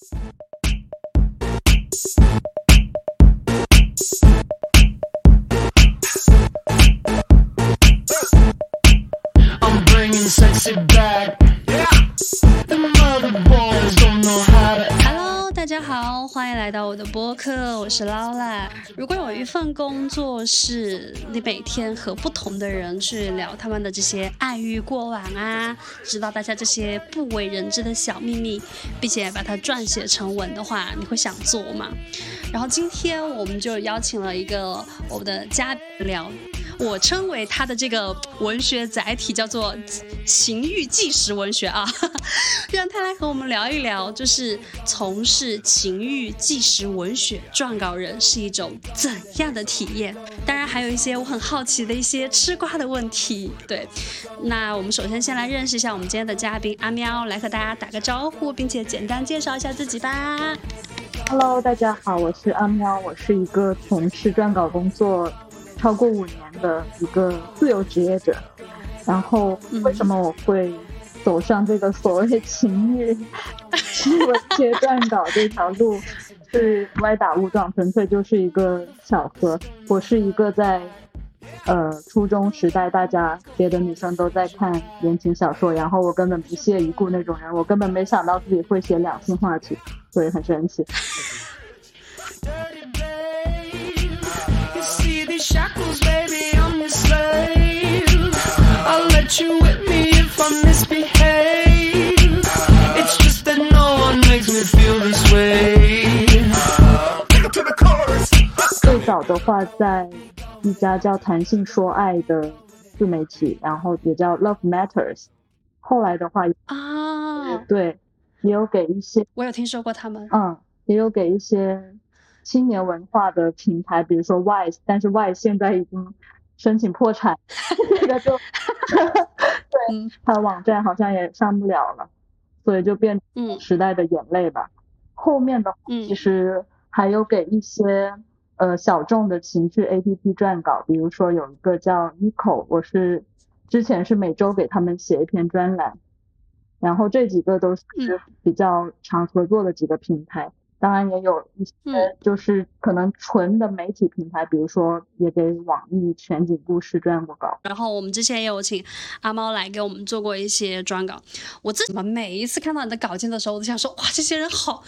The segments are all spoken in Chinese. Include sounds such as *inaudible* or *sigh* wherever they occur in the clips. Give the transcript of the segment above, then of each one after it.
Peace. 来到我的播客，我是劳拉。如果有一份工作是你每天和不同的人去聊他们的这些爱欲过往啊，知道大家这些不为人知的小秘密，并且把它撰写成文的话，你会想做吗？然后今天我们就邀请了一个我们的嘉宾聊。我称为他的这个文学载体叫做情欲纪实文学啊，*laughs* 让他来和我们聊一聊，就是从事情欲纪实文学撰稿人是一种怎样的体验。当然还有一些我很好奇的一些吃瓜的问题。对，那我们首先先来认识一下我们今天的嘉宾阿喵，来和大家打个招呼，并且简单介绍一下自己吧。Hello，大家好，我是阿喵，我是一个从事撰稿工作超过五年的一个自由职业者。然后，为什么我会走上这个所谓情欲 *laughs* 新闻界撰稿这条路，是歪打误撞，纯粹就是一个巧合。我是一个在呃初中时代，大家别的女生都在看言情小说，然后我根本不屑一顾那种人，我根本没想到自己会写两性话题，所以很神奇。*laughs* *laughs* 话，在一家叫“弹性说爱”的自媒体，然后也叫 Love Matters。后来的话，啊，对，也有给一些，我有听说过他们。嗯，也有给一些青年文化的平台，比如说 Wise，但是 Wise 现在已经申请破产，*laughs* 这个就 *laughs* 对嗯，它的网站好像也上不了了，所以就变嗯时代的眼泪吧。后面的话嗯其实还有给一些呃小众的情绪 APP 撰稿，比如说有一个叫 Nico，我是之前是每周给他们写一篇专栏，然后这几个都是嗯比较常合作的几个平台。当然也有一些嗯就是可能纯的媒体平台，比如说也给网易全景故事撰过稿。然后我们之前也有请阿猫来给我们做过一些专稿。我自己嘛，每一次看到你的稿件的时候，我都想说，哇，这些人好，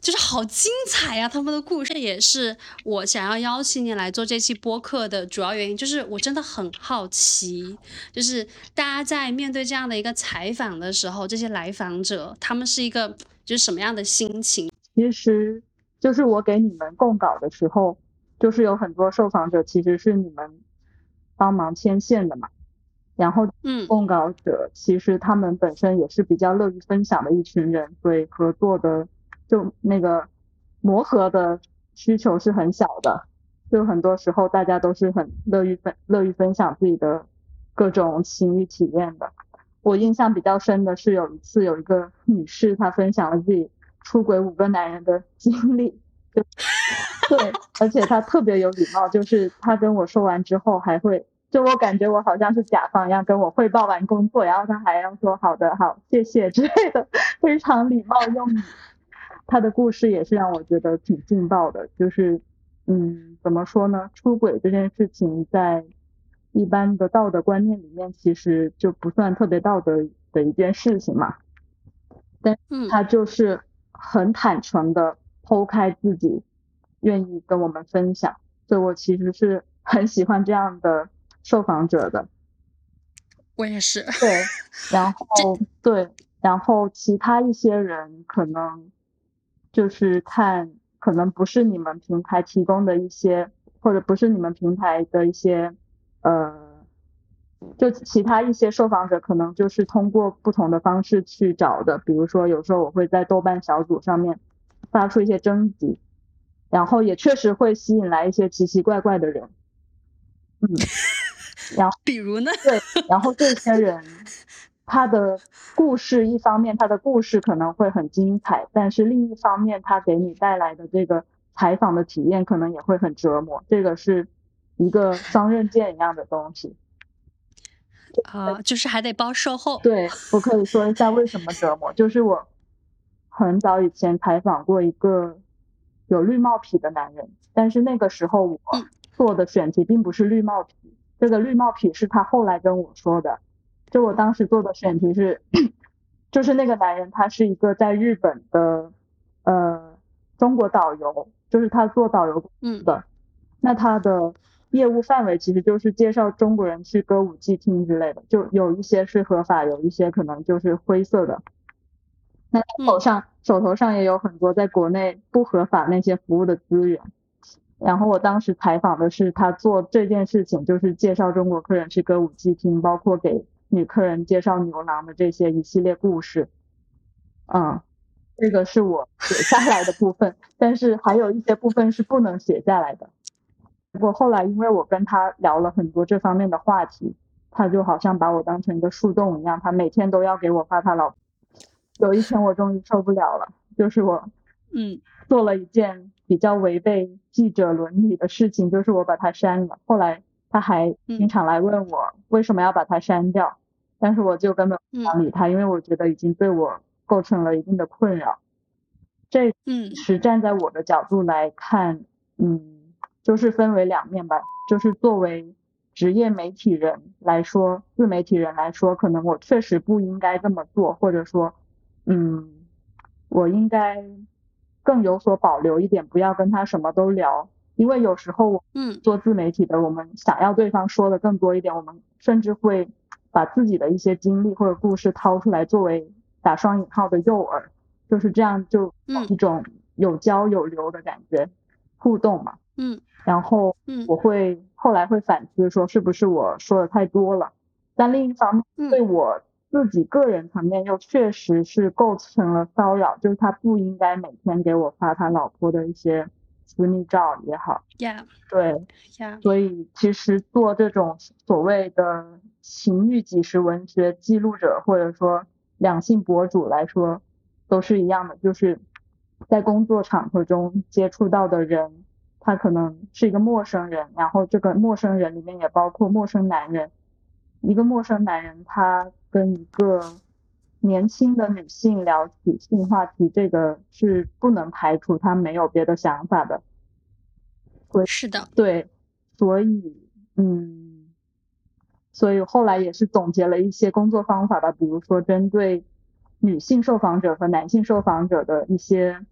就是好精彩呀、他们的故事这也是我想要邀请你来做这期播客的主要原因，就是我真的很好奇，就是大家在面对这样的一个采访的时候，这些来访者他们是一个就是什么样的心情？其实就是我给你们供稿的时候，就是有很多受访者其实是你们帮忙牵线的嘛。然后嗯供稿者其实他们本身也是比较乐于分享的一群人，所以合作的就那个磨合的需求是很小的。就很多时候大家都是很乐于分乐于分享自己的各种情欲体验的。我印象比较深的是有一次有一个女士她分享了自己出轨五个男人的经历，就对，而且他特别有礼貌，就是他跟我说完之后还会，就我感觉我好像是甲方一样跟我汇报完工作，然后他还要说好的好谢谢之类的，非常礼貌用语。他的故事也是让我觉得挺劲爆的，就是嗯，怎么说呢？出轨这件事情在一般的道德观念里面，其实就不算特别道德的一件事情嘛。但他就是很坦诚的剖开自己，愿意跟我们分享，所以我其实是很喜欢这样的受访者的。我也是。对，*laughs* 然后对，然后其他一些人可能就是看，可能不是你们平台提供的一些，或者不是你们平台的一些，呃，就其他一些受访者可能就是通过不同的方式去找的，比如说有时候我会在豆瓣小组上面发出一些征集，然后也确实会吸引来一些奇奇怪怪的人，嗯，然后。*laughs* 比如呢？对，然后这些人他的故事，一方面他的故事可能会很精彩，但是另一方面他给你带来的这个采访的体验可能也会很折磨，这个是一个双刃剑一样的东西。啊、就是还得包售后。对我可以说一下为什么折磨，就是我很早以前采访过一个有绿帽癖的男人，但是那个时候我嗯。做的选题并不是绿帽癖，这个绿帽癖是他后来跟我说的，就我当时做的选题是，就是那个男人他是一个在日本的呃中国导游，就是他做导游嗯。的，那他的业务范围其实就是介绍中国人去歌舞伎厅之类的，就有一些是合法，有一些可能就是灰色的。那他手上、手头上也有很多在国内不合法那些服务的资源。然后我当时采访的是他做这件事情，就是介绍中国客人去歌舞伎厅，包括给女客人介绍牛郎的这些一系列故事。嗯，这个是我写下来的部分，但是还有一些部分是不能写下来的。不过后来因为我跟他聊了很多这方面的话题，他就好像把我当成一个树洞一样，他每天都要给我发他老婆。有一天我终于受不了了，就是我嗯做了一件比较违背记者伦理的事情，就是我把他删了。后来他还经常来问我为什么要把他删掉，但是我就根本不想理他，因为我觉得已经对我构成了一定的困扰。这嗯是站在我的角度来看，嗯，就是分为两面吧。就是作为职业媒体人来说，自媒体人来说，可能我确实不应该这么做，或者说，嗯，我应该更有所保留一点，不要跟他什么都聊。因为有时候我嗯做自媒体的，我们想要对方说的更多一点，我们甚至会把自己的一些经历或者故事掏出来，作为打双引号的诱饵，就是这样，就嗯一种有交有流的感觉，互动嘛。嗯。然后嗯。我会后来会反思说，是不是我说的太多了？但另一方面，嗯。对我自己个人层面又确实是构成了骚扰，就是他不应该每天给我发他老婆的一些私密照也好，呀对，呀所以其实做这种所谓的情欲纪实文学记录者，或者说两性博主来说，都是一样的，就是在工作场合中接触到的人，他可能是一个陌生人，然后这个陌生人里面也包括陌生男人，一个陌生男人他跟一个年轻的女性聊起性话题，这个是不能排除他没有别的想法的。是的，对，所以嗯，所以后来也是总结了一些工作方法吧，比如说针对女性受访者和男性受访者的一些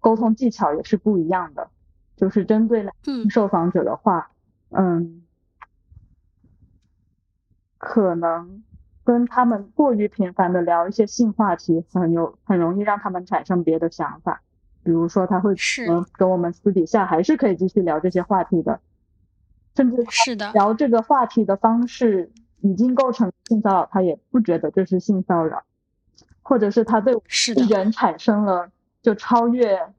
沟通技巧也是不一样的。就是针对男嗯。性受访者的话，嗯，可能跟他们过于频繁的聊一些性话题，很有很容易让他们产生别的想法。比如说，他会是。嗯跟我们私底下还是可以继续聊这些话题的，甚至是的，聊这个话题的方式已经构成性骚扰，他也不觉得这是性骚扰，或者是他对是，人产生了就超越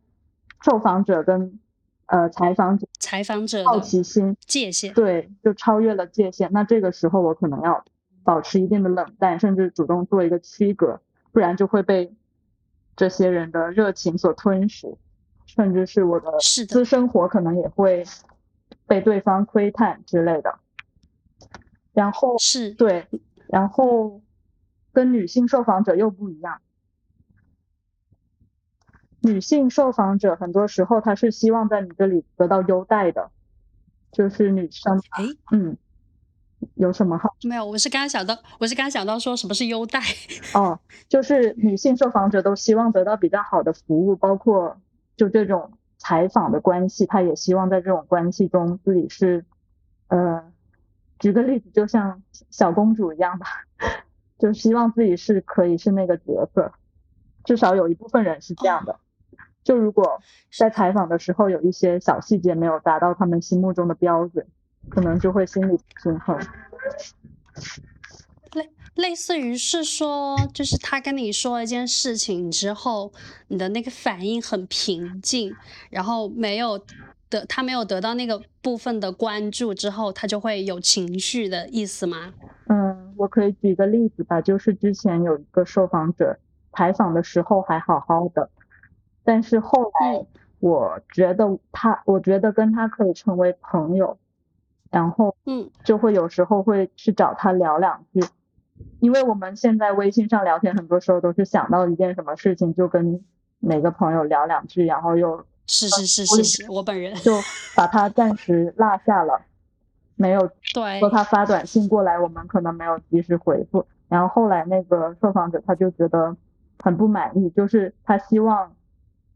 受访者跟呃采访者采访者好奇心，界限，对，就超越了界限。那这个时候我可能要保持一定的冷淡，甚至主动做一个区隔，不然就会被这些人的热情所吞噬，甚至是我的私生活可能也会被对方窥探之类的。然后是对，然后跟女性受访者又不一样。女性受访者很多时候她是希望在你这里得到优待的，就是女生，哎，嗯，有什么好？没有，我是刚刚想到，我是刚刚想到说什么是优待，哦，就是女性受访者都希望得到比较好的服务，包括就这种采访的关系，她也希望在这种关系中自己是，呃，举个例子，就像小公主一样吧，*laughs* 就希望自己是可以是那个角色，至少有一部分人是这样的。就如果在采访的时候有一些小细节没有达到他们心目中的标准，可能就会心理不平衡。类类似于是说，就是他跟你说一件事情之后，你的那个反应很平静，然后没有得他没有得到那个部分的关注之后，他就会有情绪的意思吗？嗯，我可以举个例子吧，就是之前有一个受访者采访的时候还好好的，但是后来嗯。我觉得他，我觉得跟他可以成为朋友，然后嗯。就会有时候会去找他聊两句，因为我们现在微信上聊天，很多时候都是想到一件什么事情就跟每个朋友聊两句，然后又是是是是是，我本人就把他暂时落下了，没有对说他发短信过来，我们可能没有及时回复。然后后来那个受访者他就觉得很不满意，就是他希望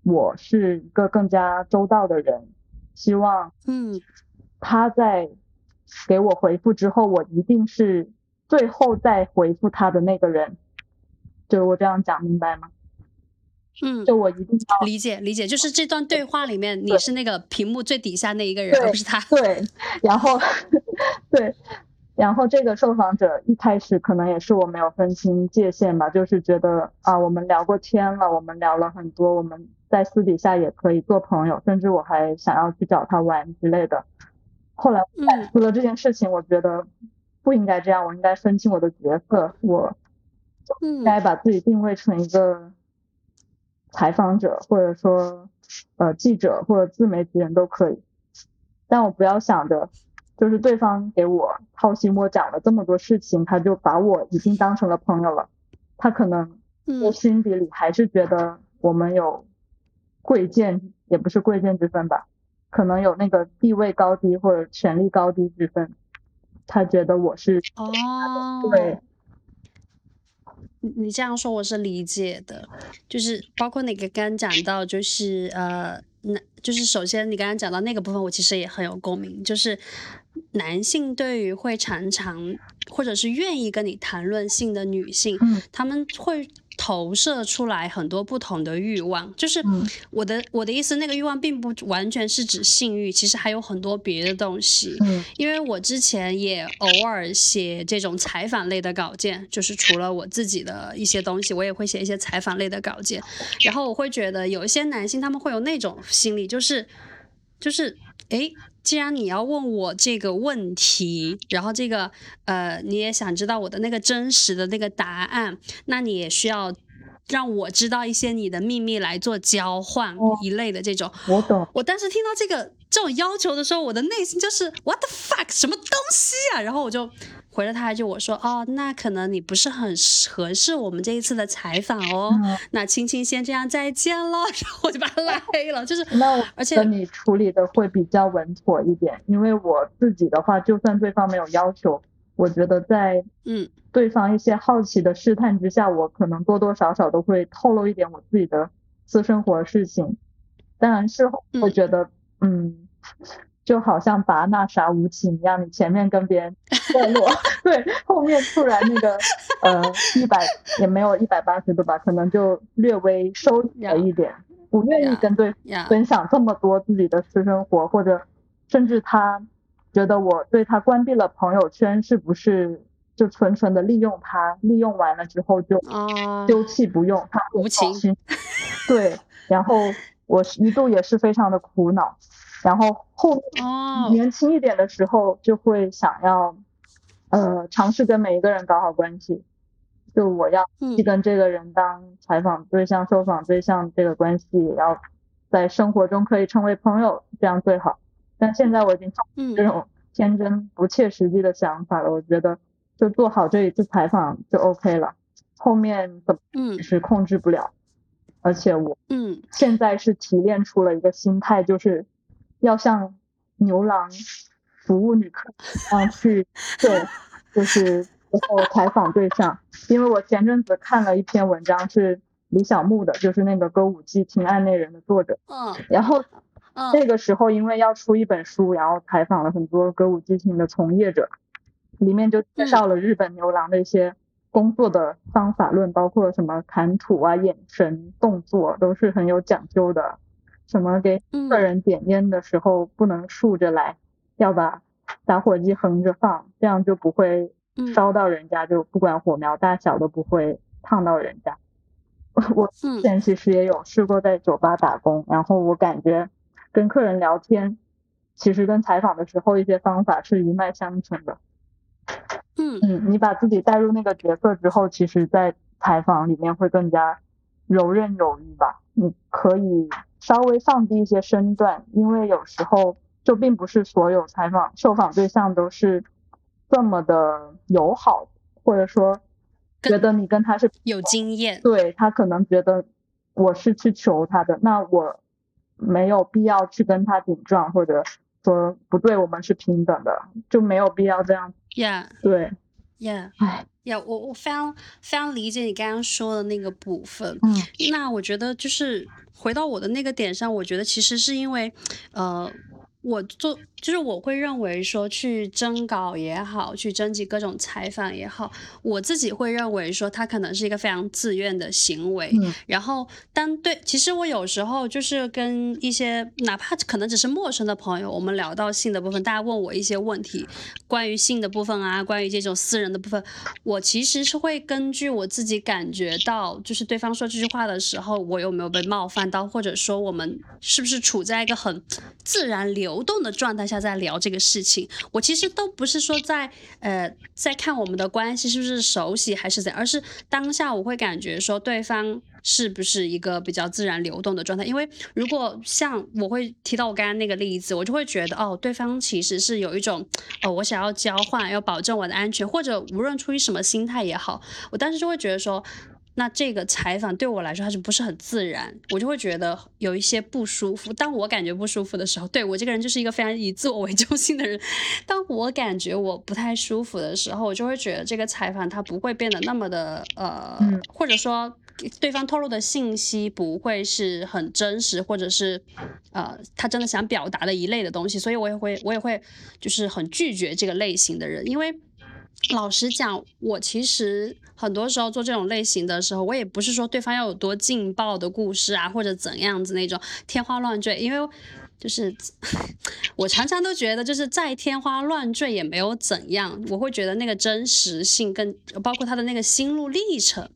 我是一个更加周到的人，希望嗯他在给我回复之后，我一定是最后再回复他的那个人。就我这样讲明白吗？嗯，就我一定要理解理解，就是这段对话里面你是那个屏幕最底下那一个人，而不是他。对，然后对，然后这个受访者一开始可能也是我没有分清界限吧，就是觉得啊，我们聊过天了，我们聊了很多，我们在私底下也可以做朋友，甚至我还想要去找他玩之类的。后来我反嗯。思了这件事情，我觉得不应该这样，我应该分清我的角色，我嗯。应该把自己定位成一个采访者，或者说呃记者或者自媒体人都可以，但我不要想着就是对方给我掏心窝讲了这么多事情，他就把我已经当成了朋友了，他可能嗯。心底里还是觉得我们有贵贱，也不是贵贱之分吧，可能有那个地位高低或者权力高低之分，他觉得我是哦，对。你你这样说我是理解的，就是包括你刚刚讲到，就是呃，那就是首先你刚刚讲到那个部分，我其实也很有共鸣，就是男性对于会常常或者是愿意跟你谈论性的女性，嗯他们会投射出来很多不同的欲望，就是嗯我的我的意思，那个欲望并不完全是指性欲，其实还有很多别的东西。嗯因为我之前也偶尔写这种采访类的稿件，就是除了我自己的一些东西，我也会写一些采访类的稿件。然后我会觉得有一些男性他们会有那种心理，就是就是诶，既然你要问我这个问题，然后这个呃你也想知道我的那个真实的那个答案，那你也需要。让我知道一些你的秘密来做交换哦一类的这种，我懂，我当时听到这个这种要求的时候，我的内心就是 What the fuck，什么东西啊？然后我就回了他一句，我说哦，那可能你不是很合适我们这一次的采访哦，嗯那青青先这样再见喽，*laughs* 然后我就把他拉黑了。就是，那我而且你处理的会比较稳妥一点，因为我自己的话，就算对方没有要求，我觉得在嗯对方一些好奇的试探之下，我可能多多少少都会透露一点我自己的私生活事情。当然事后会嗯觉得，嗯，就好像拔那啥无情一样，你前面跟别人热络，*laughs* 对，后面突然那个呃一百也没有一百八十度吧，可能就略微收紧了一点，不愿意跟对呀，分享这么多自己的私生活，或者甚至他觉得我对他关闭了朋友圈，是不是就纯纯的利用他？利用完了之后就哦，丢弃不用，他无情。对，然后我是一度也是非常的苦恼，然后后年轻一点的时候就会想要，呃，尝试跟每一个人搞好关系，就我要嗯。去跟这个人当采访对象、受访对象，这个关系也要在生活中可以成为朋友，这样最好。但现在我已经放嗯。弃这种天真不切实际的想法了，我觉得就做好这一次采访就 OK 了，后面怎么嗯。是控制不了，而且我嗯现在是提炼出了一个心态，就是要像牛郎服务女客一样去对，就是然后采访对象。因为我前阵子看了一篇文章，是李小牧的，就是那个《歌舞伎町案内人》的作者。嗯然后嗯那个时候因为要出一本书，然后采访了很多歌舞伎町的从业者，里面就介绍了日本牛郎的一些工作的方法论，包括什么谈吐啊、眼神、动作都是很有讲究的。什么给嗯客人点烟的时候不能竖着来，要把打火机横着放，这样就不会嗯烧到人家，就不管火苗大小都不会烫到人家。我之嗯前其实也有试过在酒吧打工，然后我感觉跟客人聊天，其实跟采访的时候一些方法是一脉相承的。嗯嗯，你把自己带入那个角色之后，其实，在采访里面会更加游刃有余吧。你可以稍微放低一些身段，因为有时候就并不是所有采访受访对象都是这么的友好，或者说觉得你跟他是有经验，对他可能觉得我是去求他的，那我没有必要去跟他顶撞，或者说不对，我们是平等的，就没有必要这样。Yeah 对，yeah 唉，yeah，我我非常非常理解你刚刚说的那个部分。嗯。那我觉得就是回到我的那个点上，我觉得其实是因为，呃，我做就是我会认为说去征稿也好，去征集各种采访也好，我自己会认为说它可能是一个非常自愿的行为。嗯然后当对，其实我有时候就是跟一些哪怕可能只是陌生的朋友，我们聊到性的部分，大家问我一些问题，关于性的部分啊，关于这种私人的部分，我其实是会根据我自己感觉到，就是对方说这句话的时候，我有没有被冒犯到，或者说我们是不是处在一个很自然流动的状态下在聊这个事情，我其实都不是说在呃在看我们的关系是不是熟悉还是怎样，而是当下我会感觉说对方。是不是一个比较自然流动的状态？因为如果像我会提到我刚刚那个例子，我就会觉得哦，对方其实是有一种哦，我想要交换，要保证我的安全，或者无论出于什么心态也好，我当时就会觉得说，那这个采访对我来说它是不是很自然？我就会觉得有一些不舒服。当我感觉不舒服的时候，对我这个人就是一个非常以自我为中心的人。*laughs* 当我感觉我不太舒服的时候，我就会觉得这个采访它不会变得那么的呃，嗯或者说对方透露的信息不会是很真实，或者是呃他真的想表达的一类的东西，所以我也会我也会就是很拒绝这个类型的人，因为。老实讲，我其实很多时候做这种类型的时候，我也不是说对方要有多劲爆的故事啊，或者怎样子那种天花乱坠，因为就是 *laughs* 我常常都觉得，就是再天花乱坠也没有怎样，我会觉得那个真实性跟包括他的那个心路历程。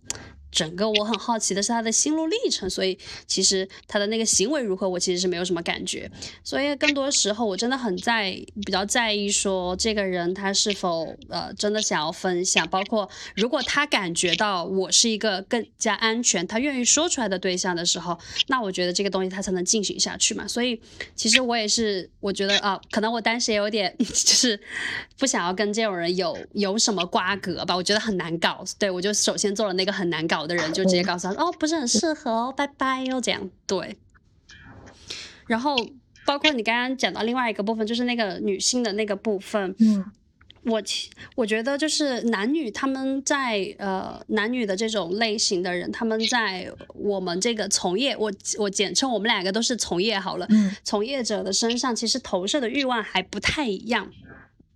整个我很好奇的是他的心路历程，所以其实他的那个行为如何，我其实是没有什么感觉。所以更多时候我真的很在比较在意说这个人他是否呃真的想要分享，包括如果他感觉到我是一个更加安全，他愿意说出来的对象的时候，那我觉得这个东西他才能进行下去嘛。所以其实我也是，我觉得啊、可能我当时也有点 *laughs* 就是不想要跟这种人有有什么瓜葛吧，我觉得很难搞。对我就首先做了那个很难搞的人，就直接告诉他哦不是很适合哦，拜拜哦这样对。然后包括你刚刚讲到另外一个部分，就是那个女性的那个部分，嗯我其我觉得就是男女他们在呃男女的这种类型的人，他们在我们这个从业，我我简称我们两个都是从业好了，嗯从业者的身上，其实投射的欲望还不太一样。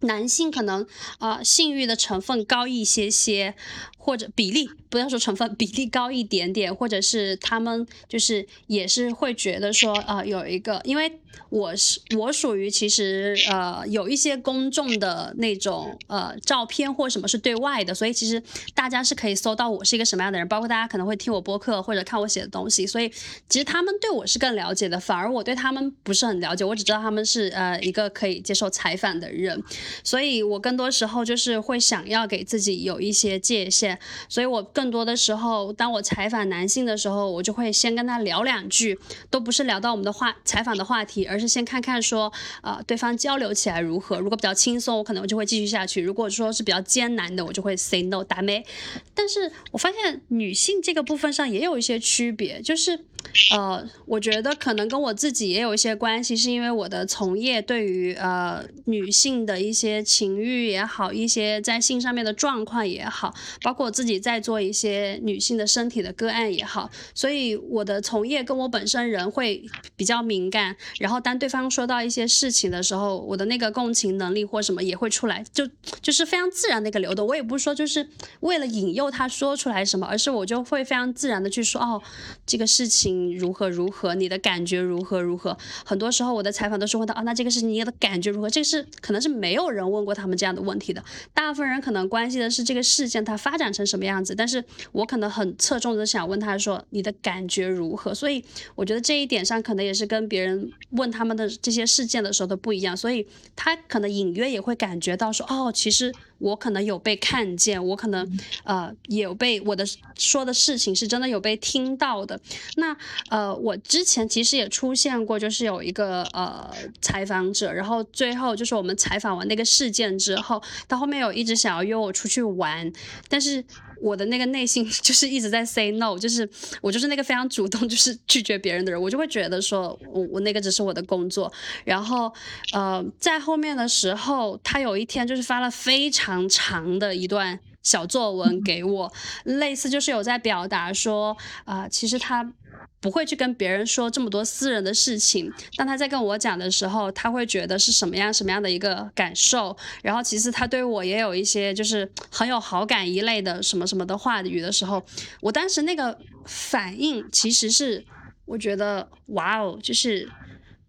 男性可能呃性欲的成分高一些些，或者比例不要说成分，比例高一点点，或者是他们就是也是会觉得说呃有一个，因为我是我属于其实呃有一些公众的那种呃照片或什么是对外的，所以其实大家是可以搜到我是一个什么样的人，包括大家可能会听我播客或者看我写的东西，所以其实他们对我是更了解的，反而我对他们不是很了解，我只知道他们是呃一个可以接受采访的人，所以我更多时候就是会想要给自己有一些界限，所以我更多的时候，当我采访男性的时候，我就会先跟他聊两句，都不是聊到我们的话采访的话题，而是先看看说，呃，对方交流起来如何。如果比较轻松，我可能就会继续下去；如果说是比较艰难的，我就会 say no 打没。但是我发现女性这个部分上也有一些区别，就是。呃，我觉得可能跟我自己也有一些关系，是因为我的从业对于呃女性的一些情欲也好，一些在性上面的状况也好，包括我自己在做一些女性的身体的个案也好，所以我的从业跟我本身人会比较敏感，然后当对方说到一些事情的时候，我的那个共情能力或什么也会出来，就就是非常自然的一个流动。我也不是说就是为了引诱他说出来什么，而是我就会非常自然的去说哦，这个事情如何如何，你的感觉如何如何。很多时候我的采访都是问到啊，那这个事情你的感觉如何？这个是可能是没有人问过他们这样的问题的。大部分人可能关心的是这个事件它发展成什么样子，但是我可能很侧重的想问他说你的感觉如何。所以我觉得这一点上可能也是跟别人问他们的这些事件的时候都不一样，所以他可能隐约也会感觉到说哦，其实我可能有被看见，我可能呃也有被我的说的事情是真的有被听到的。那呃，我之前其实也出现过，就是有一个呃采访者，然后最后就是我们采访完那个事件之后，他后面有一直想要约我出去玩，但是我的那个内心 *laughs* 就是一直在 say no，就是我就是那个非常主动就是拒绝别人的人，我就会觉得说我我那个只是我的工作，然后呃在后面的时候，他有一天就是发了非常长的一段小作文给我，类似就是有在表达说啊、其实他。不会去跟别人说这么多私人的事情，当他在跟我讲的时候，他会觉得是什么样什么样的一个感受，然后其实他对我也有一些就是很有好感一类的什么什么的话语的时候，我当时那个反应其实是我觉得哇哦，就是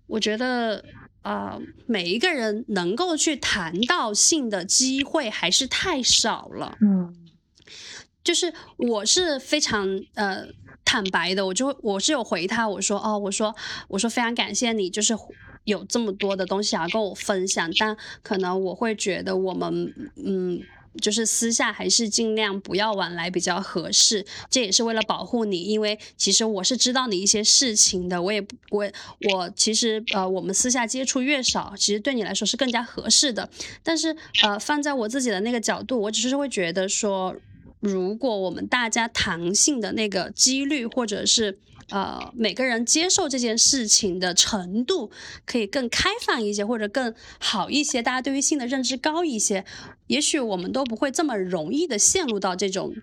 我觉得。呃，每一个人能够去谈到性的机会还是太少了。嗯就是我是非常呃坦白的，我就我是有回他，我说哦，我说我说非常感谢你，就是有这么多的东西想要跟我分享，但可能我会觉得我们嗯。就是私下还是尽量不要往来比较合适，这也是为了保护你，因为其实我是知道你一些事情的，我也我我其实呃我们私下接触越少，其实对你来说是更加合适的。但是呃放在我自己的那个角度，我只是会觉得说，如果我们大家谈性的那个几率，或者是呃每个人接受这件事情的程度，可以更开放一些，或者更好一些，大家对于性的认知高一些，也许我们都不会这么容易的陷入到这种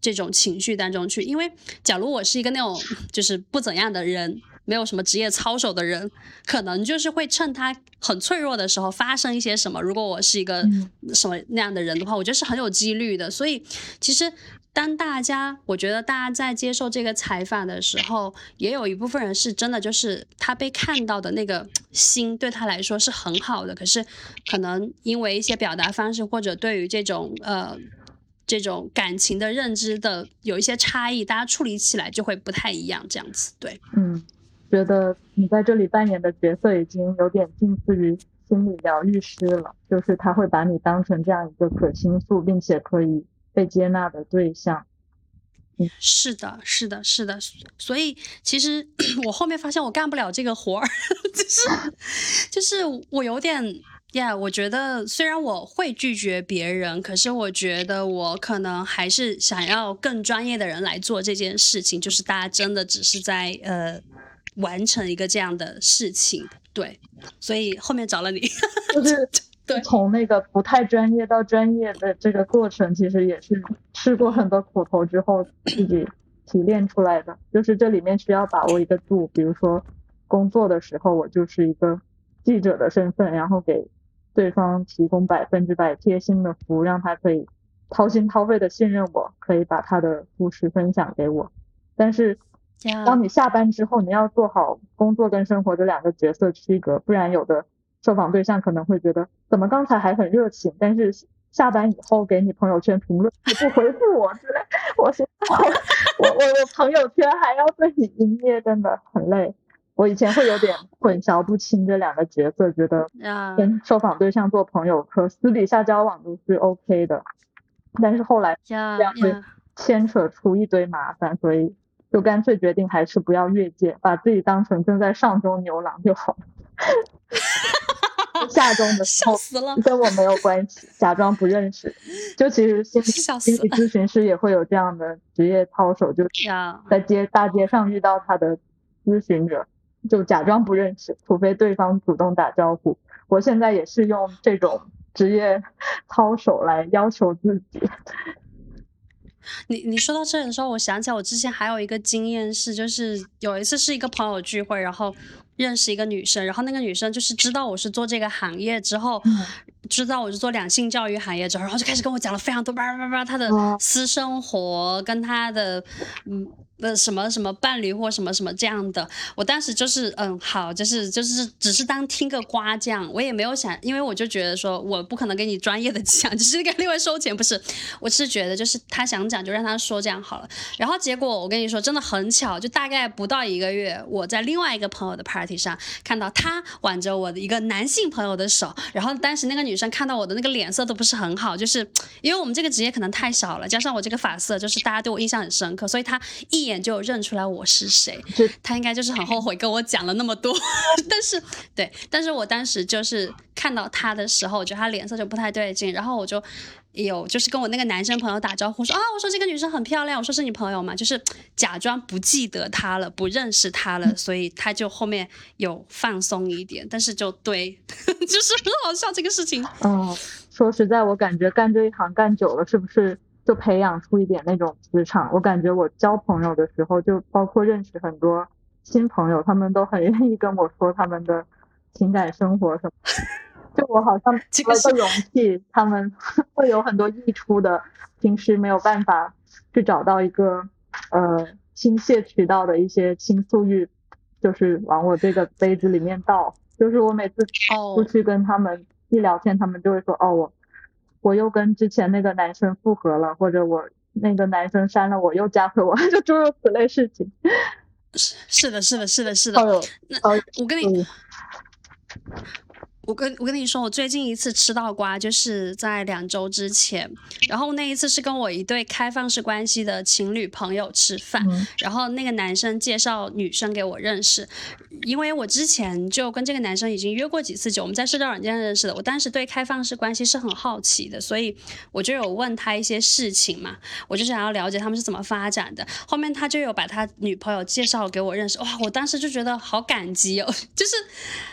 这种情绪当中去。因为假如我是一个那种就是不怎样的人。没有什么职业操守的人，可能就是会趁他很脆弱的时候发生一些什么。如果我是一个什么那样的人的话，我觉得是很有几率的。所以，其实当大家，我觉得大家在接受这个采访的时候，也有一部分人是真的就是他被看到的那个心对他来说是很好的，可是可能因为一些表达方式或者对于这种呃。这种感情的认知的有一些差异，大家处理起来就会不太一样，这样子对。嗯，觉得你在这里扮演的角色已经有点近似于心理疗愈师了，就是他会把你当成这样一个可倾诉并且可以被接纳的对象。是的，是的，是的，所以其实 *clears throat* 我后面发现我干不了这个活儿，*laughs* 就是就是我有点呀我觉得虽然我会拒绝别人，可是我觉得我可能还是想要更专业的人来做这件事情，就是大家真的只是在呃完成一个这样的事情，对，所以后面找了你，*laughs* 就是对从那个不太专业到专业的这个过程，其实也是吃过很多苦头之后自己提炼出来的。就是这里面需要把握一个度，比如说工作的时候，我就是一个记者的身份，然后给对方提供百分之百贴心的服务，让他可以掏心掏肺的信任我，可以把他的故事分享给我。但是当你下班之后，你要做好工作跟生活这两个角色区隔，不然有的受访对象可能会觉得，怎么刚才还很热情，但是下班以后给你朋友圈评论你不回复我之类，我是 *laughs* 我我我朋友圈还要对你营业，真的很累。我以前会有点混淆不清这两个角色，觉得 *laughs* 跟受访对象做朋友和私底下交往都是 OK 的，但是后来呀这样会，牵扯出一堆麻烦，所以就干脆决定还是不要越界，把自己当成正在上中牛郎就好。*laughs* *laughs* 下中的时候笑死了，跟我没有关系，假装不认识。就其实心理心理咨询师也会有这样的职业操守，就是在街大街上遇到他的咨询者，就假装不认识，除非对方主动打招呼。我现在也是用这种职业操守来要求自己。*laughs* 你你说到这里的时候，我想起来我之前还有一个经验是，就是有一次是一个朋友聚会，然后认识一个女生，然后那个女生就是知道我是做这个行业之后，知道我是做两性教育行业之后，然后就开始跟我讲了非常多叭叭叭她的哦。私生活跟她的嗯呃什么什么伴侣或什么什么这样的。我当时就是嗯好，就是就是只是当听个瓜这样，我也没有想，因为我就觉得说我不可能给你专业的讲，*laughs* 只是跟另外收钱，不是，我是觉得就是他想讲就让他说这样好了。然后结果我跟你说，真的很巧，就大概不到一个月，我在另外一个朋友的 party 上看到他挽着我的一个男性朋友的手，然后当时那个女生看到我的那个脸色都不是很好，就是因为我们这个职业可能太少了，加上我这个发色，就是大家对我印象很深刻，所以她一眼眼就认出来我是谁，他应该就是很后悔跟我讲了那么多。*laughs* 但是对，但是我当时就是看到他的时候，我觉得他脸色就不太对劲，然后我就。有就是跟我那个男生朋友打招呼说啊，我说这个女生很漂亮，我说是你朋友嘛？就是假装不记得她了，不认识她了，所以他就后面有放松一点，但是就对，*laughs* 就是很好笑这个事情。哦，说实在，我感觉干这一行干久了，是不是就培养出一点那种磁场？我感觉我交朋友的时候，就包括认识很多新朋友，他们都很愿意跟我说他们的情感生活什么。就我好像 *laughs* 这个了个容器，他们 *laughs* 会有很多溢出的，平时没有办法去找到一个呃倾泻渠道的一些倾诉欲，就是往我这个杯子里面倒。就是我每次哦出去跟他们一聊天，他们就会说哦我我又跟之前那个男生复合了，或者我那个男生删了我又加回我，*laughs* 就诸如此类事情。是是的，是的，是的，是的。好有那我跟你嗯我跟我跟你说，我最近一次吃到瓜就是在两周之前，然后那一次是跟我一对开放式关系的情侣朋友吃饭，嗯 *laughs* 然后那个男生介绍女生给我认识，因为我之前就跟这个男生已经约过几次酒，我们在社交软件上认识的，我当时对开放式关系是很好奇的，所以我就有问他一些事情嘛，我就想要了解他们是怎么发展的。后面他就有把他女朋友介绍给我认识，哇，我当时就觉得好感激哦，*laughs* 就是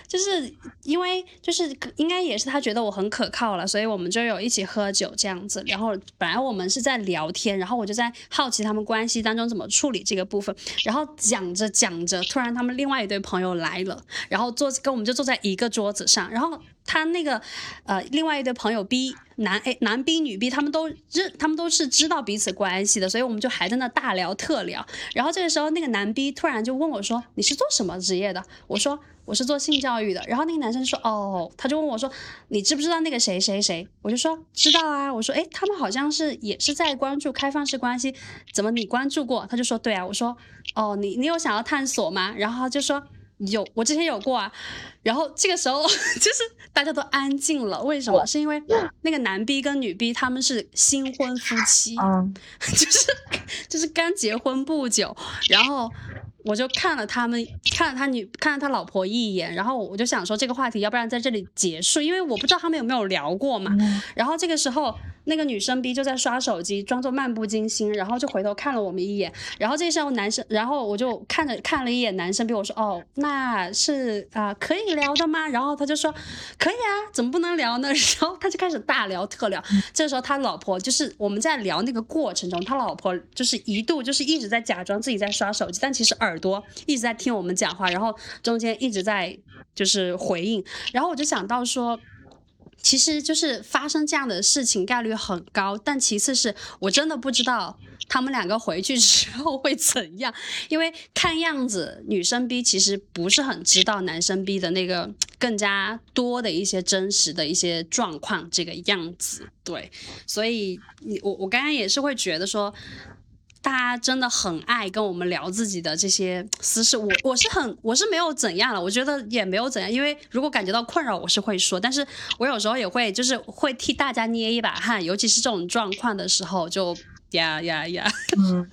就是因为就是应该也是他觉得我很可靠了，所以我们就有一起喝酒这样子。然后本来我们是在聊天，然后我就在好奇他们关系当中怎么处理这个部分。然后讲着讲着，突然他们另外一对朋友来了，然后坐跟我们就坐在一个桌子上，然后他那个呃另外一对朋友 B 男 A 男 B 女 B 他们都认他们都是知道彼此关系的，所以我们就还在那大聊特聊。然后这个时候那个男 B 突然就问我说：“你是做什么职业的？”我说。我是做性教育的，然后那个男生就说哦，他就问我说，你知不知道那个谁谁谁？我就说知道啊，我说诶，他们好像是也是在关注开放式关系，怎么你关注过？他就说对啊，我说哦，你你有想要探索吗？然后他就说有，我之前有过啊。然后这个时候 *laughs* 就是大家都安静了，为什么？是因为那个男 B 跟女 B 他们是新婚夫妻，嗯 *laughs* 就是就是刚结婚不久，然后我就看了他们，看了他女，看了他老婆一眼，然后我就想说这个话题要不然在这里结束，因为我不知道他们有没有聊过嘛。嗯然后这个时候，那个女生 B 就在刷手机，装作漫不经心，然后就回头看了我们一眼。然后这时候男生，然后我就看着看了一眼男生 B，我说哦，那是啊、可以聊的吗？然后他就说可以啊，怎么不能聊呢？*laughs* 然后他就开始大聊特聊。这时候他老婆就是我们在聊那个过程中，他老婆就是一度就是一直在假装自己在刷手机，但其实耳朵一直在听我们讲话，然后中间一直在就是回应。然后我就想到说。其实就是发生这样的事情概率很高，但其次是我真的不知道他们两个回去之后会怎样，因为看样子女生 B 其实不是很知道男生 B 的那个更加多的一些真实的一些状况这个样子，对，所以你我我刚刚也是会觉得说。大家真的很爱跟我们聊自己的这些私事，我我是很我是没有怎样了，我觉得也没有怎样，因为如果感觉到困扰，我是会说，但是我有时候也会就是会替大家捏一把汗，尤其是这种状况的时候，就呀呀呀，嗯，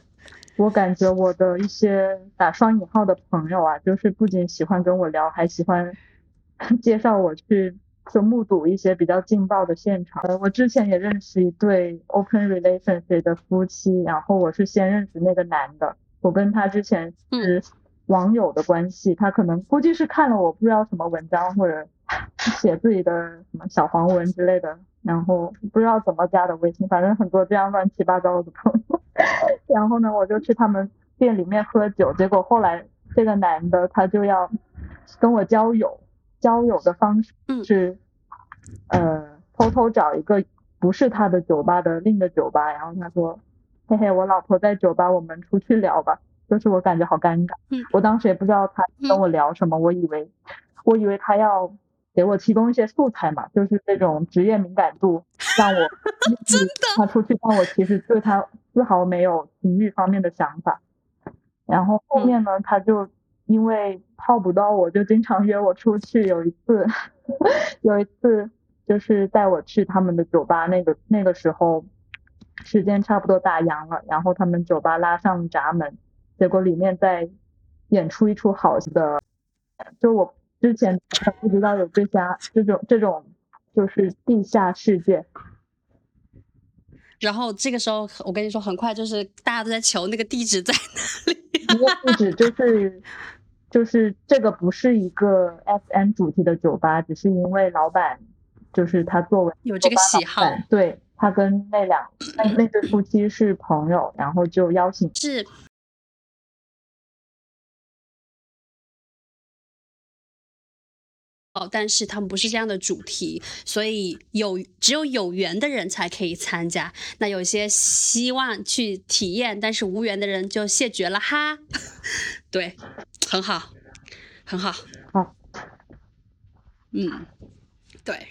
我感觉我的一些打双引号的朋友啊，就是不仅喜欢跟我聊，还喜欢 *laughs* 介绍我去就目睹一些比较劲爆的现场。呃，我之前也认识一对 open relationship 的夫妻，然后我是先认识那个男的，我跟他之前是网友的关系，他可能估计是看了我不知道什么文章或者 *laughs* 写自己的什么小黄文之类的，然后不知道怎么加的微信，反正很多这样乱七八糟的朋友。*laughs* 然后呢，我就去他们店里面喝酒，结果后来这个男的他就要跟我交友，交友的方式嗯是，呃，偷偷找一个不是他的酒吧的另一个酒吧，然后他说，嘿嘿，我老婆在酒吧，我们出去聊吧。就是我感觉好尴尬，嗯我当时也不知道他跟我聊什么，我以为，我以为他要给我提供一些素材嘛，就是这种职业敏感度，*laughs* 让我真的他出去，但我其实对他丝毫没有情欲方面的想法。然后后面呢，他就因为泡不到我，就经常约我出去。有一次，*laughs* 有一次就是带我去他们的酒吧，那个那个时候时间差不多打烊了，然后他们酒吧拉上闸门，结果里面在演出一出好的，就我之前不知道有这家这种这种就是地下世界，然后这个时候我跟你说，很快就是大家都在求那个地址在哪里。地址就是就是这个不是一个 FM 主题的酒吧，只是因为老板就是他作为有这个喜好，对他跟那两那那对夫妻是朋友，然后就邀请是。哦，但是他们不是这样的主题，所以有只有有缘的人才可以参加。那有些希望去体验，但是无缘的人就谢绝了哈。*laughs* 对，很好，很好。好，嗯，对，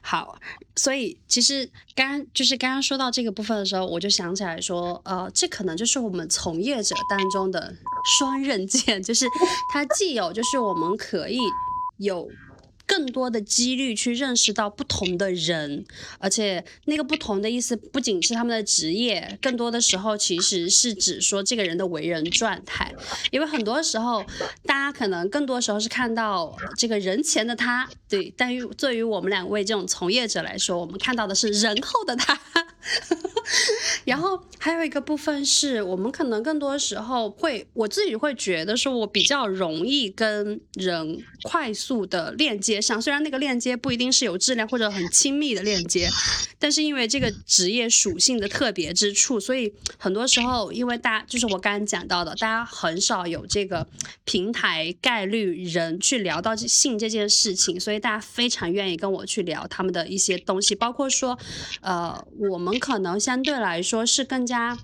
好。所以其实刚就是刚刚说到这个部分的时候，我就想起来说，呃，这可能就是我们从业者当中的双刃剑，就是它既有就是我们可以。有更多的几率去认识到不同的人，而且那个不同的意思不仅是他们的职业，更多的时候其实是指说这个人的为人状态。因为很多时候，大家可能更多时候是看到这个人前的他，对，但于对于我们两位这种从业者来说，我们看到的是人后的他。*laughs* 然后还有一个部分是我们可能更多时候会，我自己会觉得说，我比较容易跟人快速的链接上，虽然那个链接不一定是有质量或者很亲密的链接，但是因为这个职业属性的特别之处，所以很多时候，因为大家就是我刚刚讲到的，大家很少有这个平台概率人去聊到性这件事情，所以大家非常愿意跟我去聊他们的一些东西，包括说，呃，我们。可能相对来说是更加，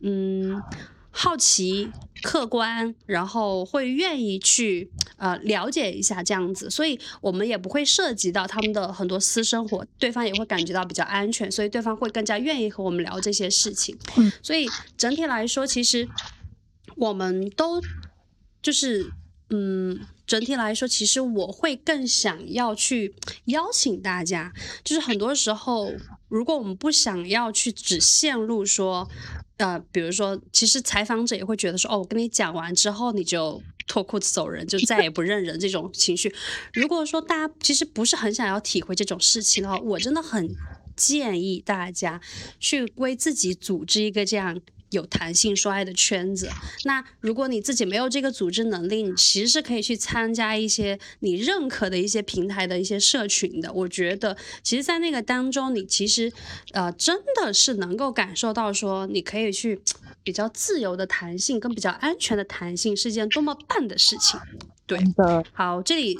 嗯，好奇、客观，然后会愿意去呃了解一下这样子，所以我们也不会涉及到他们的很多私生活，对方也会感觉到比较安全，所以对方会更加愿意和我们聊这些事情。所以整体来说，其实我们都就是嗯。整体来说，其实我会更想要去邀请大家，就是很多时候，如果我们不想要去只陷入说，呃，比如说，其实采访者也会觉得说，哦，我跟你讲完之后，你就脱裤子走人，就再也不认人这种情绪。如果说大家其实不是很想要体会这种事情的话，我真的很建议大家去为自己组织一个这样。有弹性说爱的圈子，那如果你自己没有这个组织能力，你其实是可以去参加一些你认可的一些平台的一些社群的。我觉得，其实，在那个当中，你其实，呃，真的是能够感受到说，你可以去比较自由的弹性跟比较安全的弹性是件多么棒的事情。对的，好，这里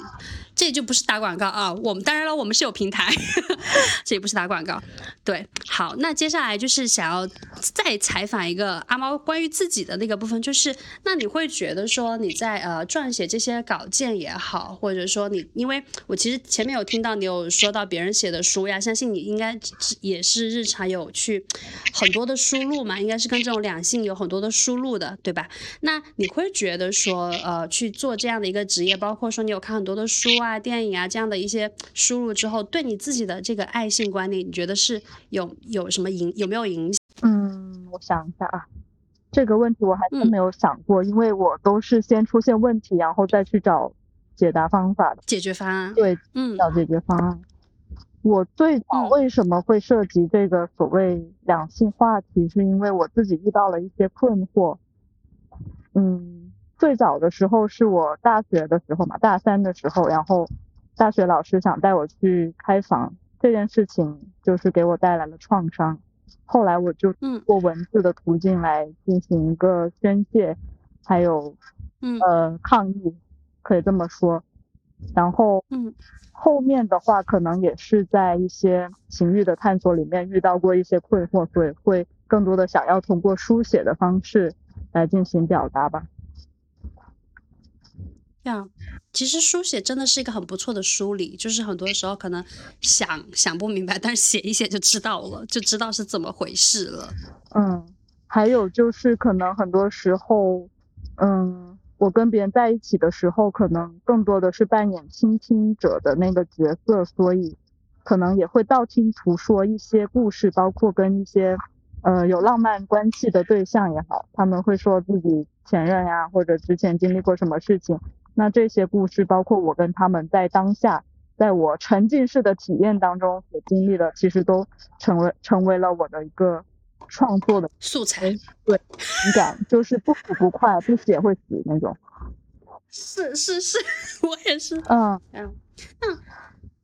这就不是打广告啊，我们当然了，我们是有平台，*laughs* 这也不是打广告。对，好，那接下来就是想要再采访一个阿猫关于自己的那个部分，就是那你会觉得说你在呃撰写这些稿件也好，或者说你，因为我其实前面有听到你有说到别人写的书呀，相信你应该也是日常有去很多的输入嘛，应该是跟这种两性有很多的输入的，对吧？那你会觉得说呃去做这样的一个。的职业，包括说你有看很多的书啊、电影啊这样的一些输入之后，对你自己的这个爱性观念，你觉得是有有什么影有没有影响？嗯，我想一下啊，这个问题我还真没有想过，因为我都是先出现问题，然后再去找解答方法的解决方案。对，嗯，找解决方案。我最早为什么会涉及这个所谓两性话题，是因为我自己遇到了一些困惑。嗯。最早的时候是我大学的时候嘛，大三的时候，然后大学老师想带我去开房，这件事情就是给我带来了创伤。后来我就通过文字的途径来进行一个宣泄，还有呃抗议，可以这么说。然后嗯，后面的话可能也是在一些情欲的探索里面遇到过一些困惑，所以会更多的想要通过书写的方式来进行表达吧。这样，其实书写真的是一个很不错的梳理，就是很多时候可能想想不明白，但是写一写就知道了，就知道是怎么回事了。嗯，还有就是可能很多时候，嗯，我跟别人在一起的时候，可能更多的是扮演倾听者的那个角色，所以可能也会道听途说一些故事，包括跟一些呃有浪漫关系的对象也好，他们会说自己。前任呀，或者之前经历过什么事情。那这些故事，包括我跟他们在当下，在我沉浸式的体验当中所经历的，其实都成为成为了我的一个创作的素材。对，情感就是不苦不快，不写会死那种。是是是，*laughs* 我也是。嗯嗯，那。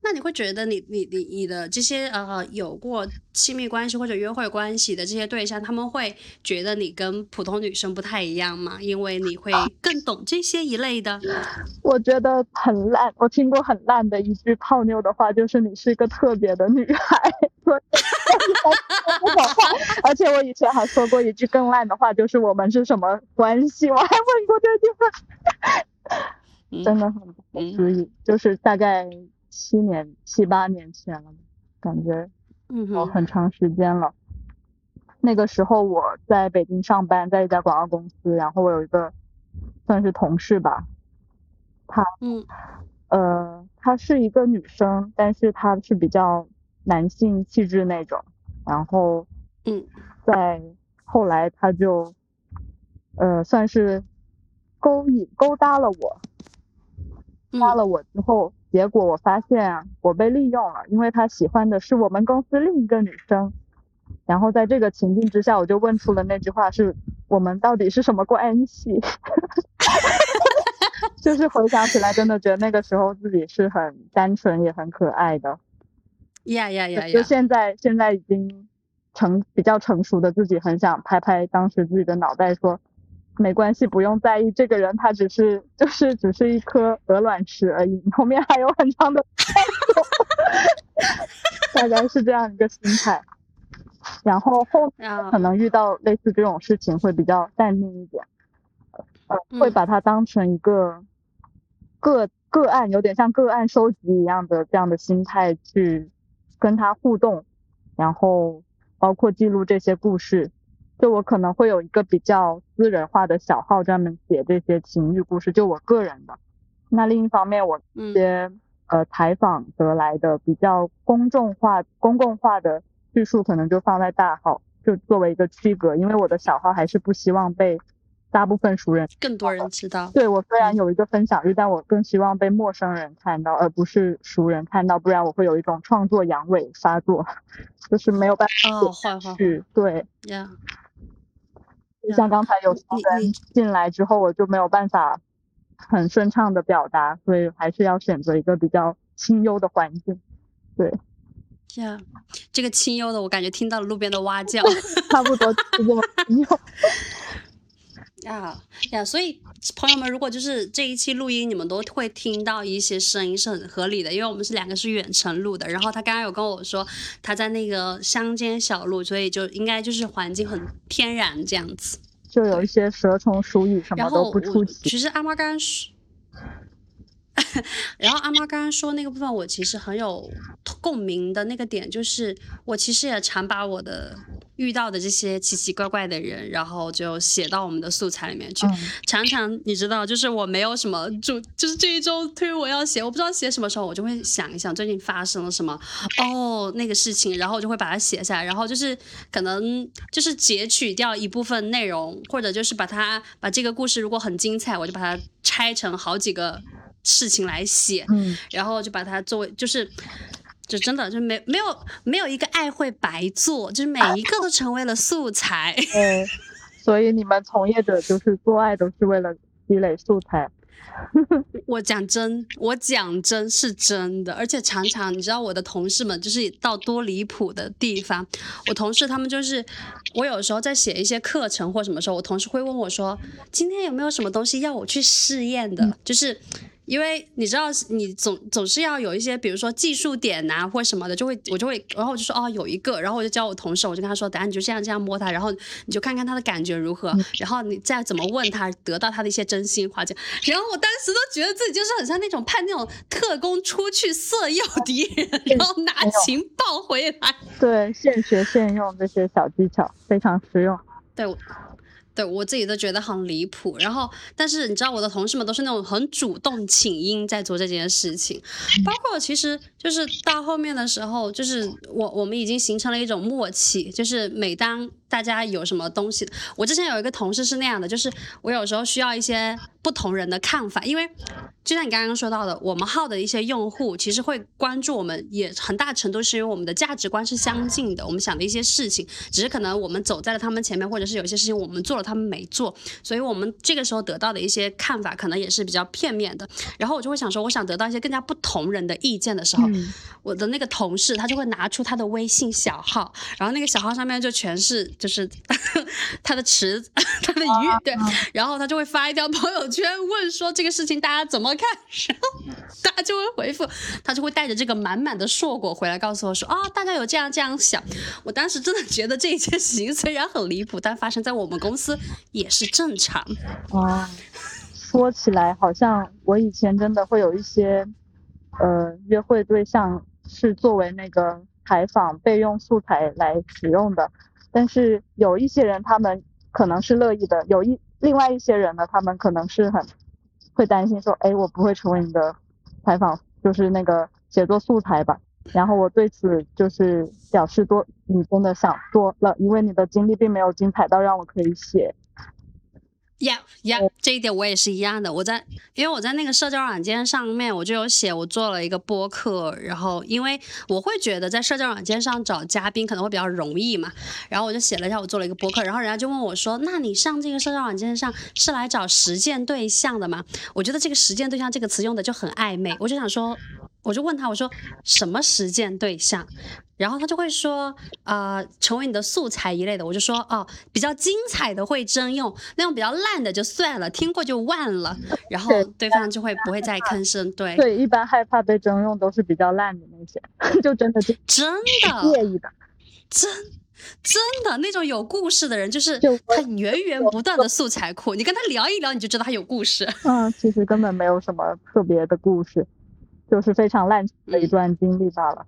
那你会觉得你你你你的这些呃有过亲密关系或者约会关系的这些对象，他们会觉得你跟普通女生不太一样吗？因为你会更懂这些一类的。我觉得很烂，我听过很烂的一句泡妞的话，就是你是一个特别的女孩。*laughs* 而且我以前还说过一句更烂的话，就是我们是什么关系？*laughs* 我还问过这句话，真的很不可思议，就是大概。七年七八年前了，感觉嗯，很长时间了。那个时候我在北京上班，在一家广告公司，然后我有一个算是同事吧，她嗯呃她是一个女生，但是她是比较男性气质那种，然后嗯在后来她就呃算是勾引勾搭了我，搭了我之后。结果我发现我被利用了，因为他喜欢的是我们公司另一个女生。然后在这个情境之下，我就问出了那句话：是我们到底是什么关系？*laughs* 就是回想起来，真的觉得那个时候自己是很单纯也很可爱的。呀呀呀呀！就现在，现在已经成比较成熟的自己，很想拍拍当时自己的脑袋说。没关系，不用在意这个人，他只是就是只是一颗鹅卵石而已，后面还有很长的 *laughs* 大概是这样一个心态。然后后面可能遇到类似这种事情会比较淡定一点，呃，会把它当成一个个个案，有点像个案收集一样的这样的心态去跟他互动，然后包括记录这些故事。就我可能会有一个比较私人化的小号，专门写这些情欲故事，就我个人的。那另一方面，我一些呃采访得来的比较公众化、公共化的叙述，可能就放在大号，就作为一个区隔。因为我的小号还是不希望被大部分熟人、更多人知道。对我虽然有一个分享欲，但我更希望被陌生人看到，而不是熟人看到，不然我会有一种创作阳痿发作，*laughs* 就是没有办法哦，坏坏去对呀。像刚才有人进来之后，我就没有办法很顺畅的表达，所以还是要选择一个比较清幽的环境。对，呀，这个清幽的，我感觉听到了路边的蛙叫，*laughs* 差不多就这么清幽。呀呀，所以朋友们，如果就是这一期录音，你们都会听到一些声音是很合理的，因为我们是两个是远程录的。然后他刚刚有跟我说他在那个乡间小路，所以就应该就是环境很天然这样子，就有一些蛇虫鼠蚁什么都不出奇。其实阿妈刚刚说。然后阿妈刚刚说那个部分，我其实很有共鸣的那个点，就是我其实也常把我的遇到的这些奇奇怪怪的人，然后就写到我们的素材里面去。常常你知道，就是我没有什么主，就是这一周推我要写，我不知道写什么时候，我就会想一想最近发生了什么，哦那个事情，然后我就会把它写下来，然后就是可能就是截取掉一部分内容，或者就是把它把这个故事如果很精彩，我就把它拆成好几个。事情来写，嗯，然后就把它作为，就是，就真的就没没有没有一个爱会白做，就是每一个都成为了素材。*laughs* 嗯，所以你们从业者就是做爱都是为了积累素材。*laughs* 我讲真，我讲真是真的，而且常常你知道我的同事们就是到多离谱的地方，我同事他们就是，我有时候在写一些课程或什么时候，我同事会问我说，今天有没有什么东西要我去试验的，就是。因为你知道，你总总是要有一些，比如说技术点呐，或什么的，就会我就会，然后我就说哦，有一个，然后我就教我同事，我就跟他说，等下你就这样这样摸他，然后你就看看他的感觉如何，然后你再怎么问他，得到他的一些真心话。这样，然后我当时都觉得自己就是很像那种派那种特工出去色诱敌人，然后拿情报回来。对，现学现用这些小技巧非常实用。对。对我自己都觉得很离谱，然后，但是你知道我的同事们都是那种很主动请缨在做这件事情，包括其实就是到后面的时候，就是我我们已经形成了一种默契，就是每当。大家有什么东西。我之前有一个同事是那样的，就是我有时候需要一些不同人的看法，因为就像你刚刚说到的，我们号的一些用户其实会关注我们，也很大程度是因为我们的价值观是相近的，我们想的一些事情，只是可能我们走在了他们前面，或者是有些事情我们做了他们没做，所以我们这个时候得到的一些看法可能也是比较片面的。然后我就会想说，我想得到一些更加不同人的意见的时候，我的那个同事他就会拿出他的微信小号，然后那个小号上面就全是就是 *laughs* 他的池子、*laughs* 他的鱼，对，然后他就会发一条朋友圈问说这个事情大家怎么看，然后大家就会回复，他就会带着这个满满的硕果回来告诉我说啊，大家有这样这样想。我当时真的觉得这一件事情虽然很离谱，但发生在我们公司也是正常。哇，说起来好像我以前真的会有一些，呃，约会对象是作为那个采访备用素材来使用的，但是有一些人他们可能是乐意的，有一另外一些人呢，他们可能是很会担心说，哎，我不会成为你的采访，就是那个写作素材吧。然后我对此就是表示多，你真的想多了，因为你的经历并没有精彩到让我可以写。呀呀，这一点我也是一样的。我在，因为我在那个社交软件上面，我就有写我做了一个播客。然后，因为我会觉得在社交软件上找嘉宾可能会比较容易嘛。然后我就写了一下我做了一个播客。然后人家就问我说：“那你上这个社交软件上是来找实践对象的吗？”我觉得这个实践对象这个词用的就很暧昧。我就想说。我就问他，我说什么实践对象，然后他就会说，呃，成为你的素材一类的。我就说，哦，比较精彩的会征用，那种比较烂的就算了，听过就忘了。*laughs* 然后对方就会不会再吭声。对对，一般害怕被征用都是比较烂的那些，*laughs* 就真的就真的介意的，*laughs* 真真的那种有故事的人，就是他源源不断的素材库，你跟他聊一聊，你就知道他有故事。嗯，其实根本没有什么特别的故事。就是非常烂的一段经历罢了。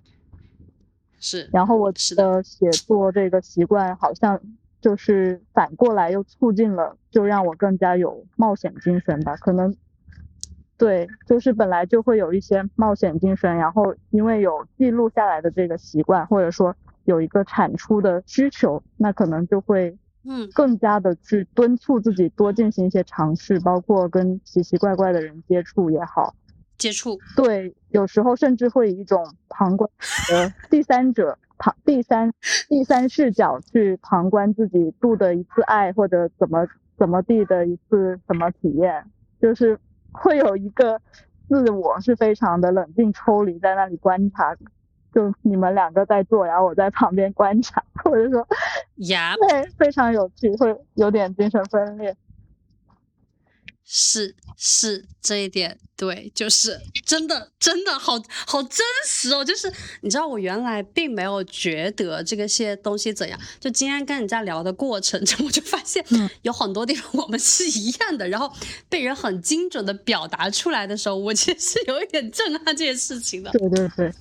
是，然后我的写作这个习惯好像就是反过来又促进了，就让我更加有冒险精神吧。可能对，就是本来就会有一些冒险精神，然后因为有记录下来的这个习惯，或者说有一个产出的需求，那可能就会嗯更加的去敦促自己多进行一些尝试，包括跟奇奇怪怪的人接触也好。接触。对，有时候甚至会以一种旁观的第三者旁第三第三视角去旁观自己度的一次爱或者怎么怎么地的一次什么体验，就是会有一个自我是非常的冷静抽离在那里观察，就你们两个在做，然后我在旁边观察，*laughs* 或者说呀，对，非常有趣，会有点精神分裂。是是这一点，对，就是真的真的好好真实哦。就是你知道，我原来并没有觉得这个些东西怎样。就今天跟人家聊的过程中，*laughs* 我就发现有很多地方我们是一样的。然后被人很精准的表达出来的时候，我其实是有一点震撼这件事情的。对对对，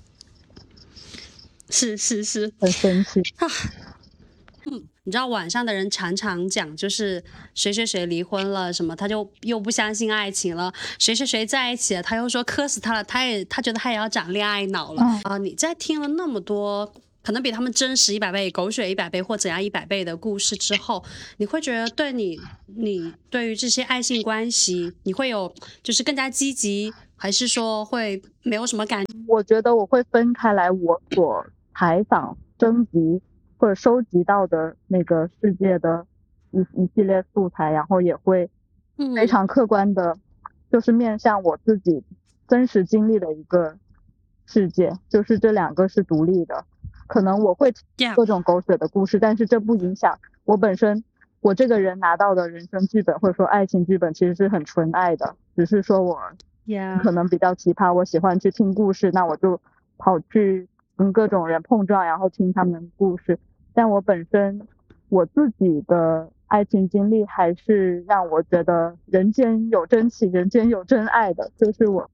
是是是，很神奇啊。嗯。你知道网上的人常常讲，就是谁谁谁离婚了什么，他就又不相信爱情了；谁谁谁在一起了，他又说磕死他了，他也他觉得他也要长恋爱脑了啊！你在听了那么多可能比他们真实一百倍、狗血一百倍或怎样一百倍的故事之后，你会觉得对你你对于这些爱情关系，你会有就是更加积极，还是说会没有什么感？我觉得我会分开来，我所采访征集。或者收集到的那个世界的一一系列素材，然后也会非常客观的，就是面向我自己真实经历的一个世界，就是这两个是独立的。可能我会各种狗血的故事，但是这不影响我本身，我这个人拿到的人生剧本或者说爱情剧本其实是很纯爱的，只是说我可能比较奇葩，我喜欢去听故事，那我就跑去跟各种人碰撞，然后听他们的故事。但我本身我自己的爱情经历还是让我觉得人间有真情，人间有真爱的，就是我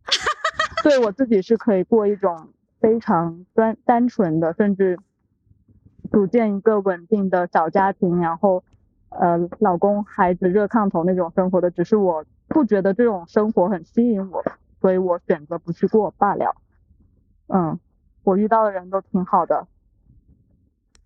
对我自己是可以过一种非常单单纯的，甚至组建一个稳定的小家庭，然后呃老公孩子热炕头那种生活的，只是我不觉得这种生活很吸引我，所以我选择不去过罢了。嗯，我遇到的人都挺好的。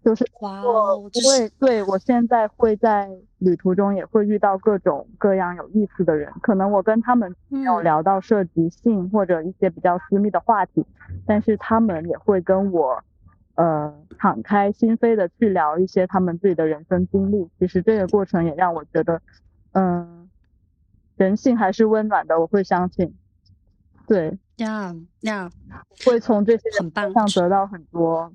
就是哇我哦，这会是对我现在会在旅途中也会遇到各种各样有意思的人，可能我跟他们没有嗯。聊到涉及性或者一些比较私密的话题，但是他们也会跟我呃敞开心扉的去聊一些他们自己的人生经历。其实这个过程也让我觉得，嗯、人性还是温暖的，我会相信，对，呀呀，会从这些人很棒身上得到很多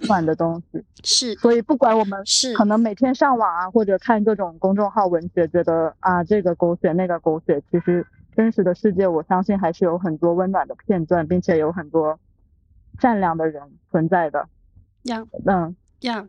温暖的东西。是所以不管我们是可能每天上网啊，或者看各种公众号文学，觉得啊这个狗血那个狗血，其实真实的世界，我相信还是有很多温暖的片段，并且有很多善良的人存在的。呀嗯，呀。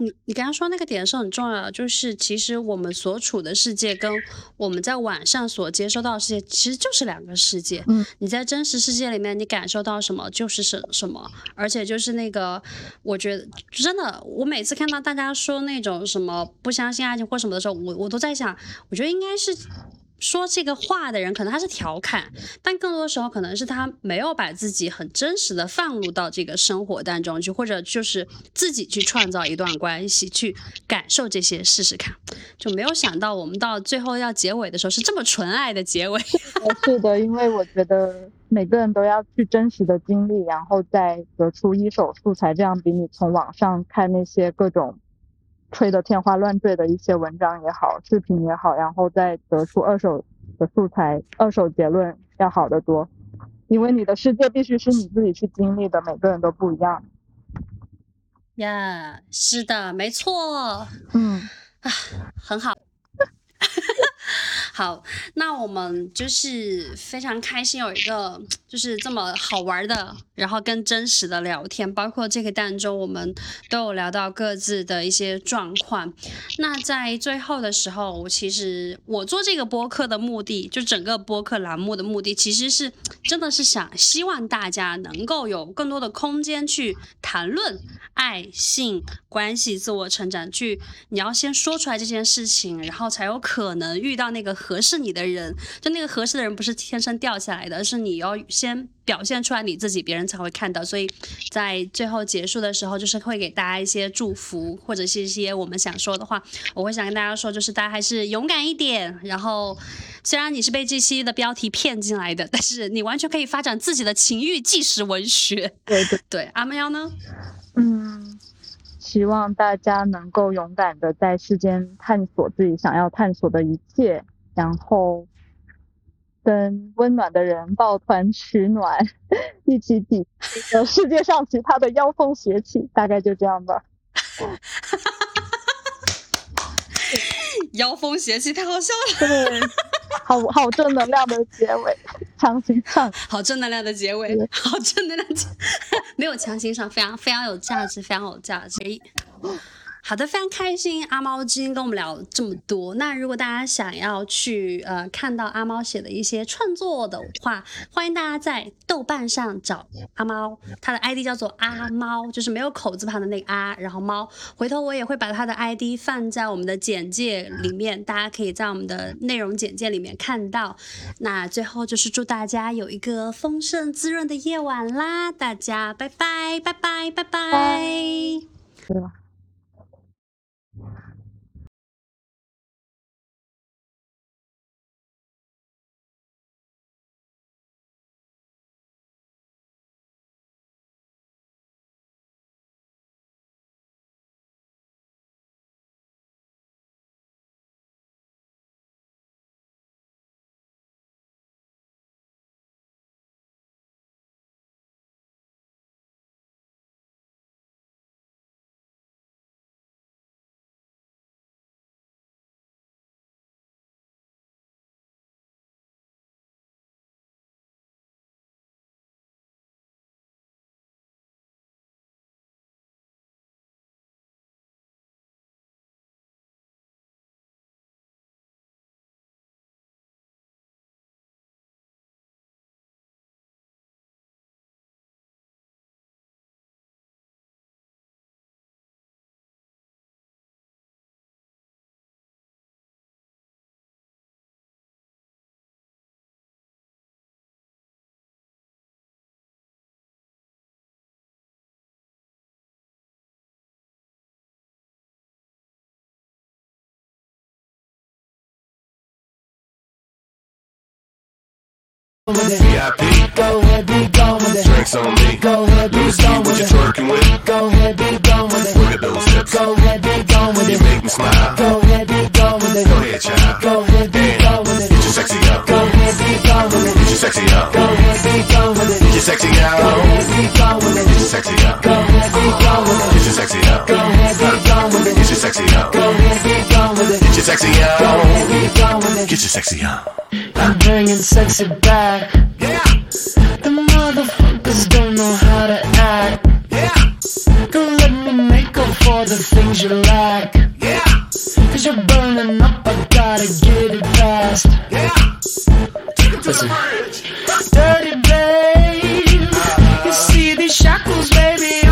你你刚刚说那个点是很重要的，就是其实我们所处的世界跟我们在网上所接收到的世界其实就是两个世界。嗯，你在真实世界里面你感受到什么就是什什么，而且就是那个，我觉得真的，我每次看到大家说那种什么不相信爱情或什么的时候，我我都在想，我觉得应该是。说这个话的人可能他是调侃，但更多的时候可能是他没有把自己很真实的放入到这个生活当中去，或者就是自己去创造一段关系，去感受这些试试看，就没有想到我们到最后要结尾的时候是这么纯爱的结尾。*laughs* 呃是的，因为我觉得每个人都要去真实的经历，然后再得出一手素材，这样比你从网上看那些各种吹得天花乱坠的一些文章也好，视频也好，然后再得出二手的素材、二手结论要好得多。因为你的世界必须是你自己去经历的，每个人都不一样。呀是的，没错，嗯，啊很好。*laughs* 好，那我们就是非常开心有一个就是这么好玩的，然后跟真实的聊天，包括这个当中我们都有聊到各自的一些状况。那在最后的时候，我其实我做这个播客的目的，就整个播客栏目的目的，其实是真的是想希望大家能够有更多的空间去谈论爱、性、关系、自我成长，去你要先说出来这件事情，然后才有可能遇到那个合适你的人。就那个合适的人不是天生掉下来的，而是你要先表现出来你自己，别人才会看到。所以在最后结束的时候，就是会给大家一些祝福，或者是一些我们想说的话。我会想跟大家说，就是大家还是勇敢一点。然后，虽然你是被这期的标题骗进来的，但是你完全可以发展自己的情欲纪实文学。对对，对，阿喵呢？嗯，希望大家能够勇敢的在世间探索自己想要探索的一切，然后跟温暖的人抱团取暖，一起抵这个世界上其他的妖风邪气，大概就这样吧。*laughs* 妖风邪气，太好笑了。对，好好正能量的结尾，强行上。*laughs* 好正能量的结尾，好正能量结，没有强行上，非常非常有价值，非常有价值。好的，非常开心，阿猫今天跟我们聊这么多。那如果大家想要去呃看到阿猫写的一些创作的话，欢迎大家在豆瓣上找阿猫，他的 ID 叫做阿猫，就是没有口字旁的那个阿，然后猫。回头我也会把他的 ID 放在我们的简介里面，大家可以在我们的内容简介里面看到。那最后就是祝大家有一个丰盛滋润的夜晚啦！大家拜拜拜拜拜拜。对吧？It. Go ahead, be gone with it. drinks on me. Go ahead, be gone with it. twerking with. Go ahead, be gone with it. Look at those hips. Go ahead, be gone with You make me smile. Go ahead, be gone with it. Go ahead, child. Go ahead, be gone with Get it. your sexy out. Go ahead, be gone with it. Get your sexy out. Go ahead, sexy out. Go ahead, be gone with Get it. your sexy out. Go ahead, be gone with it. Get your sexy out. Go ahead, be gone with it. Get your sexy out. Go ahead, be gone with it. Get your sexy Go out. ahead, be gone with it. Get your sexy out. I'm bringing sexy back. Yeah. The motherfuckers don't know how to act. Yeah. Don't let me make up for the things you lack. Yeah. Cause you're burning up, I gotta get it fast. Yeah. Take it to the bridge. Dirty shackles, baby.